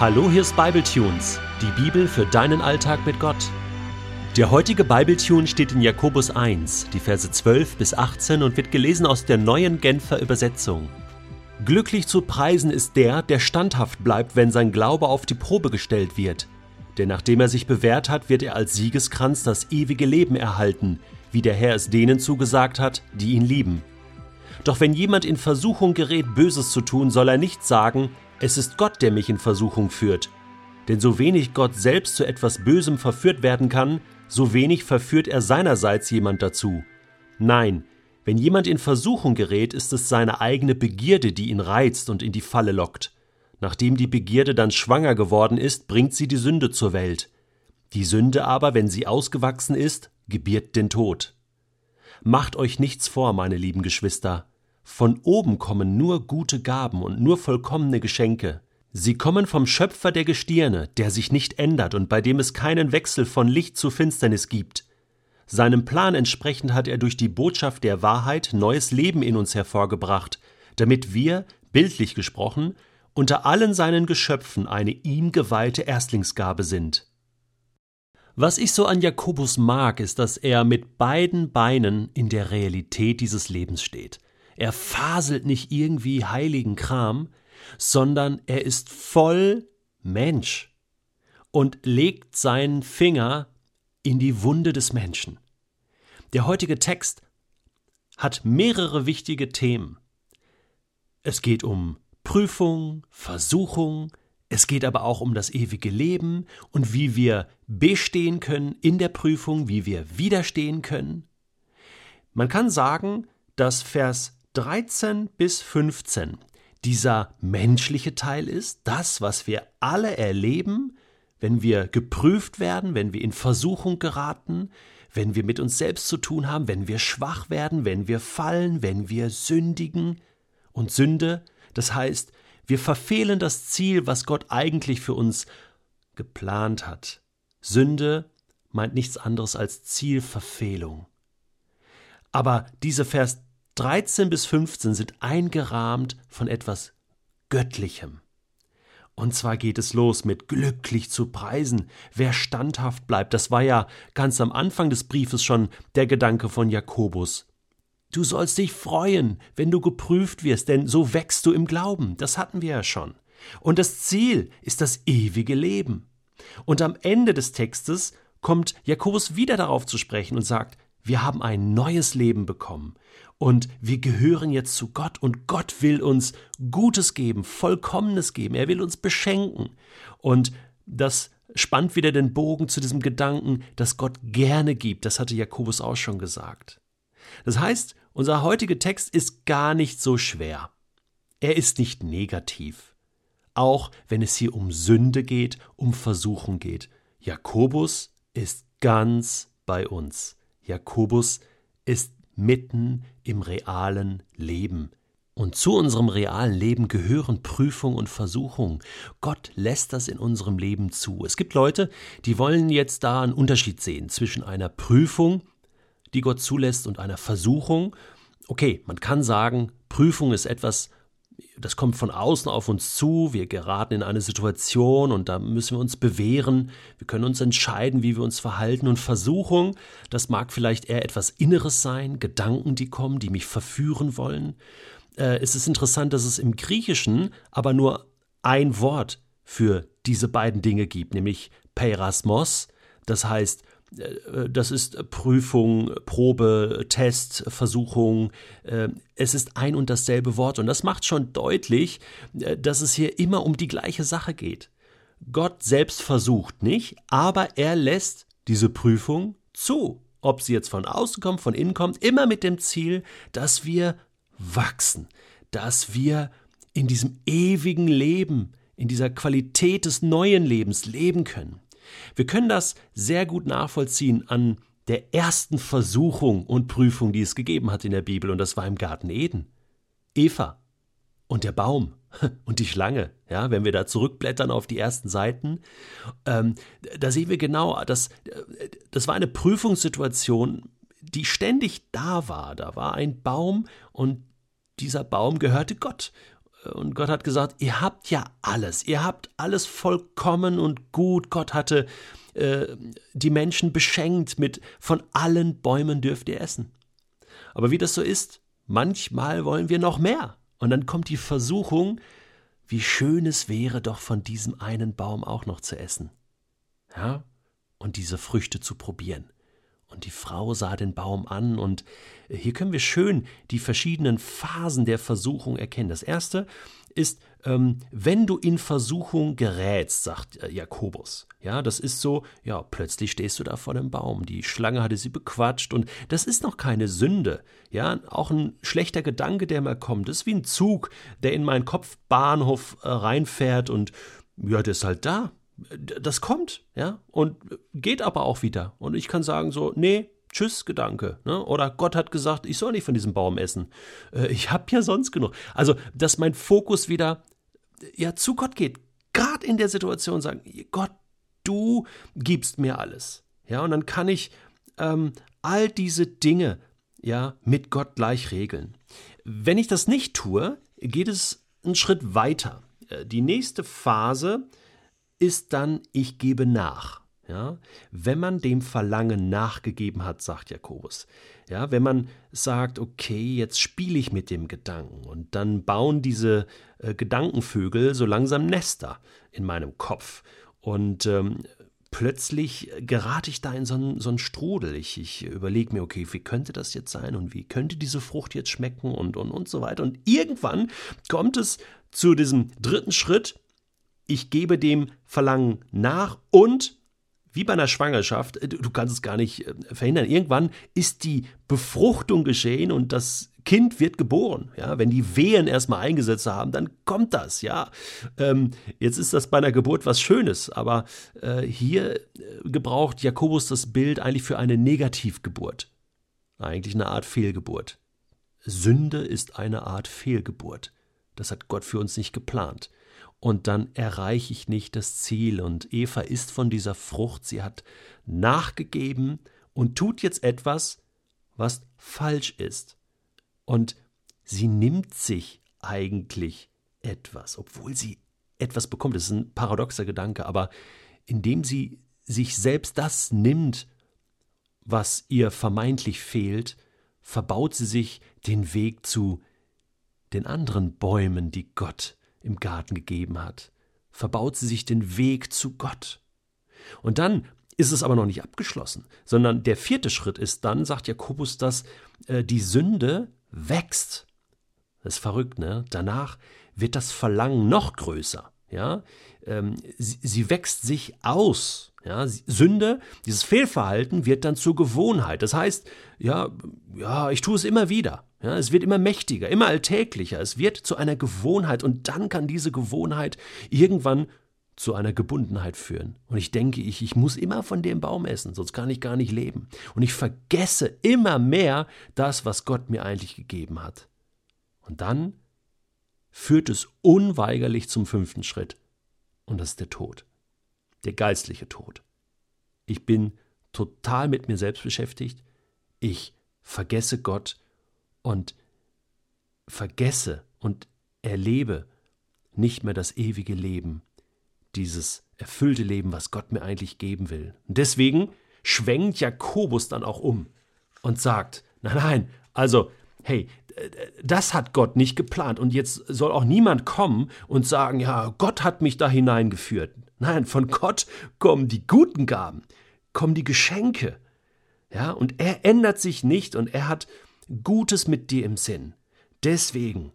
Hallo, hier ist Bibletunes, die Bibel für deinen Alltag mit Gott. Der heutige Bibletune steht in Jakobus 1, die Verse 12 bis 18 und wird gelesen aus der neuen Genfer Übersetzung. Glücklich zu preisen ist der, der standhaft bleibt, wenn sein Glaube auf die Probe gestellt wird. Denn nachdem er sich bewährt hat, wird er als Siegeskranz das ewige Leben erhalten, wie der Herr es denen zugesagt hat, die ihn lieben. Doch wenn jemand in Versuchung gerät, Böses zu tun, soll er nicht sagen, es ist Gott, der mich in Versuchung führt. Denn so wenig Gott selbst zu etwas Bösem verführt werden kann, so wenig verführt er seinerseits jemand dazu. Nein, wenn jemand in Versuchung gerät, ist es seine eigene Begierde, die ihn reizt und in die Falle lockt. Nachdem die Begierde dann schwanger geworden ist, bringt sie die Sünde zur Welt. Die Sünde aber, wenn sie ausgewachsen ist, gebiert den Tod. Macht euch nichts vor, meine lieben Geschwister. Von oben kommen nur gute Gaben und nur vollkommene Geschenke. Sie kommen vom Schöpfer der Gestirne, der sich nicht ändert und bei dem es keinen Wechsel von Licht zu Finsternis gibt. Seinem Plan entsprechend hat er durch die Botschaft der Wahrheit neues Leben in uns hervorgebracht, damit wir, bildlich gesprochen, unter allen seinen Geschöpfen eine ihm geweihte Erstlingsgabe sind. Was ich so an Jakobus mag, ist, dass er mit beiden Beinen in der Realität dieses Lebens steht. Er faselt nicht irgendwie heiligen Kram, sondern er ist voll Mensch und legt seinen Finger in die Wunde des Menschen. Der heutige Text hat mehrere wichtige Themen. Es geht um Prüfung, Versuchung, es geht aber auch um das ewige Leben und wie wir bestehen können in der Prüfung, wie wir widerstehen können. Man kann sagen, dass Vers 13 bis 15 dieser menschliche Teil ist, das, was wir alle erleben, wenn wir geprüft werden, wenn wir in Versuchung geraten, wenn wir mit uns selbst zu tun haben, wenn wir schwach werden, wenn wir fallen, wenn wir sündigen. Und Sünde, das heißt, wir verfehlen das Ziel, was Gott eigentlich für uns geplant hat. Sünde meint nichts anderes als Zielverfehlung. Aber diese Vers 13 bis 15 sind eingerahmt von etwas Göttlichem. Und zwar geht es los mit glücklich zu preisen, wer standhaft bleibt. Das war ja ganz am Anfang des Briefes schon der Gedanke von Jakobus. Du sollst dich freuen, wenn du geprüft wirst, denn so wächst du im Glauben. Das hatten wir ja schon. Und das Ziel ist das ewige Leben. Und am Ende des Textes kommt Jakobus wieder darauf zu sprechen und sagt, wir haben ein neues Leben bekommen und wir gehören jetzt zu Gott und Gott will uns Gutes geben, Vollkommenes geben. Er will uns beschenken. Und das spannt wieder den Bogen zu diesem Gedanken, dass Gott gerne gibt. Das hatte Jakobus auch schon gesagt. Das heißt, unser heutiger Text ist gar nicht so schwer. Er ist nicht negativ. Auch wenn es hier um Sünde geht, um Versuchung geht. Jakobus ist ganz bei uns. Jakobus ist mitten im realen Leben. Und zu unserem realen Leben gehören Prüfung und Versuchung. Gott lässt das in unserem Leben zu. Es gibt Leute, die wollen jetzt da einen Unterschied sehen zwischen einer Prüfung, die Gott zulässt, und einer Versuchung. Okay, man kann sagen, Prüfung ist etwas, das kommt von außen auf uns zu, wir geraten in eine Situation und da müssen wir uns bewähren, wir können uns entscheiden, wie wir uns verhalten. Und Versuchung, das mag vielleicht eher etwas Inneres sein, Gedanken, die kommen, die mich verführen wollen. Äh, es ist interessant, dass es im Griechischen aber nur ein Wort für diese beiden Dinge gibt, nämlich Peirasmos, das heißt das ist Prüfung, Probe, Test, Versuchung. Äh, es ist ein und dasselbe Wort. Und das macht schon deutlich, äh, dass es hier immer um die gleiche Sache geht. Gott selbst versucht nicht, aber er lässt diese Prüfung zu. Ob sie jetzt von außen kommt, von innen kommt, immer mit dem Ziel, dass wir wachsen, dass wir in diesem ewigen Leben, in dieser Qualität des neuen Lebens leben können. Wir können das sehr gut nachvollziehen an der ersten Versuchung und Prüfung, die es gegeben hat in der Bibel, und das war im Garten Eden. Eva und der Baum und die Schlange, ja, wenn wir da zurückblättern auf die ersten Seiten, ähm, da sehen wir genau, dass, das war eine Prüfungssituation, die ständig da war. Da war ein Baum und dieser Baum gehörte Gott. Und Gott hat gesagt, ihr habt ja alles, ihr habt alles vollkommen und gut. Gott hatte äh, die Menschen beschenkt mit von allen Bäumen dürft ihr essen. Aber wie das so ist, manchmal wollen wir noch mehr. Und dann kommt die Versuchung, wie schön es wäre, doch von diesem einen Baum auch noch zu essen. Ja? Und diese Früchte zu probieren. Und die Frau sah den Baum an, und hier können wir schön die verschiedenen Phasen der Versuchung erkennen. Das erste ist, ähm, wenn du in Versuchung gerätst, sagt äh, Jakobus. Ja, das ist so, ja, plötzlich stehst du da vor dem Baum. Die Schlange hatte sie bequatscht und das ist noch keine Sünde. Ja, auch ein schlechter Gedanke, der mal kommt. Das ist wie ein Zug, der in meinen Kopfbahnhof äh, reinfährt und ja, der ist halt da das kommt, ja, und geht aber auch wieder. Und ich kann sagen so, nee, tschüss, Gedanke. Ne? Oder Gott hat gesagt, ich soll nicht von diesem Baum essen. Äh, ich habe ja sonst genug. Also, dass mein Fokus wieder ja zu Gott geht. Gerade in der Situation sagen, Gott, du gibst mir alles. Ja, und dann kann ich ähm, all diese Dinge ja mit Gott gleich regeln. Wenn ich das nicht tue, geht es einen Schritt weiter. Äh, die nächste Phase ist dann, ich gebe nach. Ja, wenn man dem Verlangen nachgegeben hat, sagt Jakobus. Ja, wenn man sagt, okay, jetzt spiele ich mit dem Gedanken und dann bauen diese äh, Gedankenvögel so langsam Nester in meinem Kopf und ähm, plötzlich gerate ich da in so einen, so einen Strudel. Ich, ich überlege mir, okay, wie könnte das jetzt sein und wie könnte diese Frucht jetzt schmecken und, und, und so weiter. Und irgendwann kommt es zu diesem dritten Schritt, ich gebe dem Verlangen nach und wie bei einer Schwangerschaft, äh, du kannst es gar nicht äh, verhindern. Irgendwann ist die Befruchtung geschehen und das Kind wird geboren. Ja, wenn die Wehen erstmal eingesetzt haben, dann kommt das. Ja, ähm, jetzt ist das bei einer Geburt was Schönes, aber äh, hier äh, gebraucht Jakobus das Bild eigentlich für eine Negativgeburt, eigentlich eine Art Fehlgeburt. Sünde ist eine Art Fehlgeburt. Das hat Gott für uns nicht geplant und dann erreiche ich nicht das Ziel. Und Eva isst von dieser Frucht, sie hat nachgegeben und tut jetzt etwas, was falsch ist. Und sie nimmt sich eigentlich etwas, obwohl sie etwas bekommt. Das ist ein paradoxer Gedanke, aber indem sie sich selbst das nimmt, was ihr vermeintlich fehlt, verbaut sie sich den Weg zu den anderen Bäumen, die Gott im Garten gegeben hat, verbaut sie sich den Weg zu Gott. Und dann ist es aber noch nicht abgeschlossen, sondern der vierte Schritt ist dann, sagt Jakobus, dass äh, die Sünde wächst. Das ist verrückt, ne? Danach wird das Verlangen noch größer. Ja, ähm, sie, sie wächst sich aus. Ja, Sünde, dieses Fehlverhalten wird dann zur Gewohnheit. Das heißt, ja, ja, ich tue es immer wieder. Ja, es wird immer mächtiger, immer alltäglicher. Es wird zu einer Gewohnheit und dann kann diese Gewohnheit irgendwann zu einer Gebundenheit führen. Und ich denke, ich, ich muss immer von dem Baum essen, sonst kann ich gar nicht leben. Und ich vergesse immer mehr das, was Gott mir eigentlich gegeben hat. Und dann führt es unweigerlich zum fünften Schritt. Und das ist der Tod der geistliche Tod. Ich bin total mit mir selbst beschäftigt, ich vergesse Gott und vergesse und erlebe nicht mehr das ewige Leben, dieses erfüllte Leben, was Gott mir eigentlich geben will. Und deswegen schwenkt Jakobus dann auch um und sagt, nein, nein, also, hey, das hat Gott nicht geplant und jetzt soll auch niemand kommen und sagen, ja, Gott hat mich da hineingeführt. Nein, von Gott kommen die guten Gaben, kommen die Geschenke. Ja, und er ändert sich nicht und er hat Gutes mit dir im Sinn. Deswegen,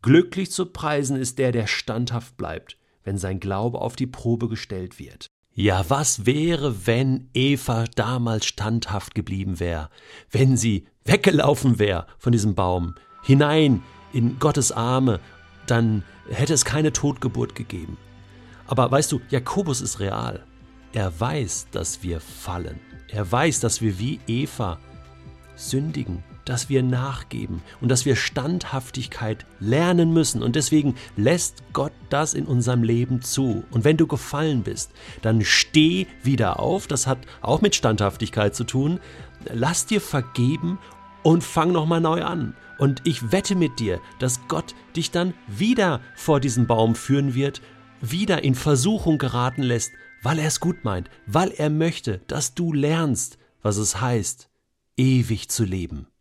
glücklich zu preisen ist der, der standhaft bleibt, wenn sein Glaube auf die Probe gestellt wird. Ja, was wäre, wenn Eva damals standhaft geblieben wäre, wenn sie weggelaufen wäre von diesem Baum, hinein in Gottes Arme, dann hätte es keine Totgeburt gegeben. Aber weißt du, Jakobus ist real. Er weiß, dass wir fallen. Er weiß, dass wir wie Eva sündigen, dass wir nachgeben und dass wir Standhaftigkeit lernen müssen. Und deswegen lässt Gott das in unserem Leben zu. Und wenn du gefallen bist, dann steh wieder auf. Das hat auch mit Standhaftigkeit zu tun. Lass dir vergeben und fang nochmal neu an. Und ich wette mit dir, dass Gott dich dann wieder vor diesen Baum führen wird, wieder in Versuchung geraten lässt, weil er es gut meint, weil er möchte, dass du lernst, was es heißt, ewig zu leben.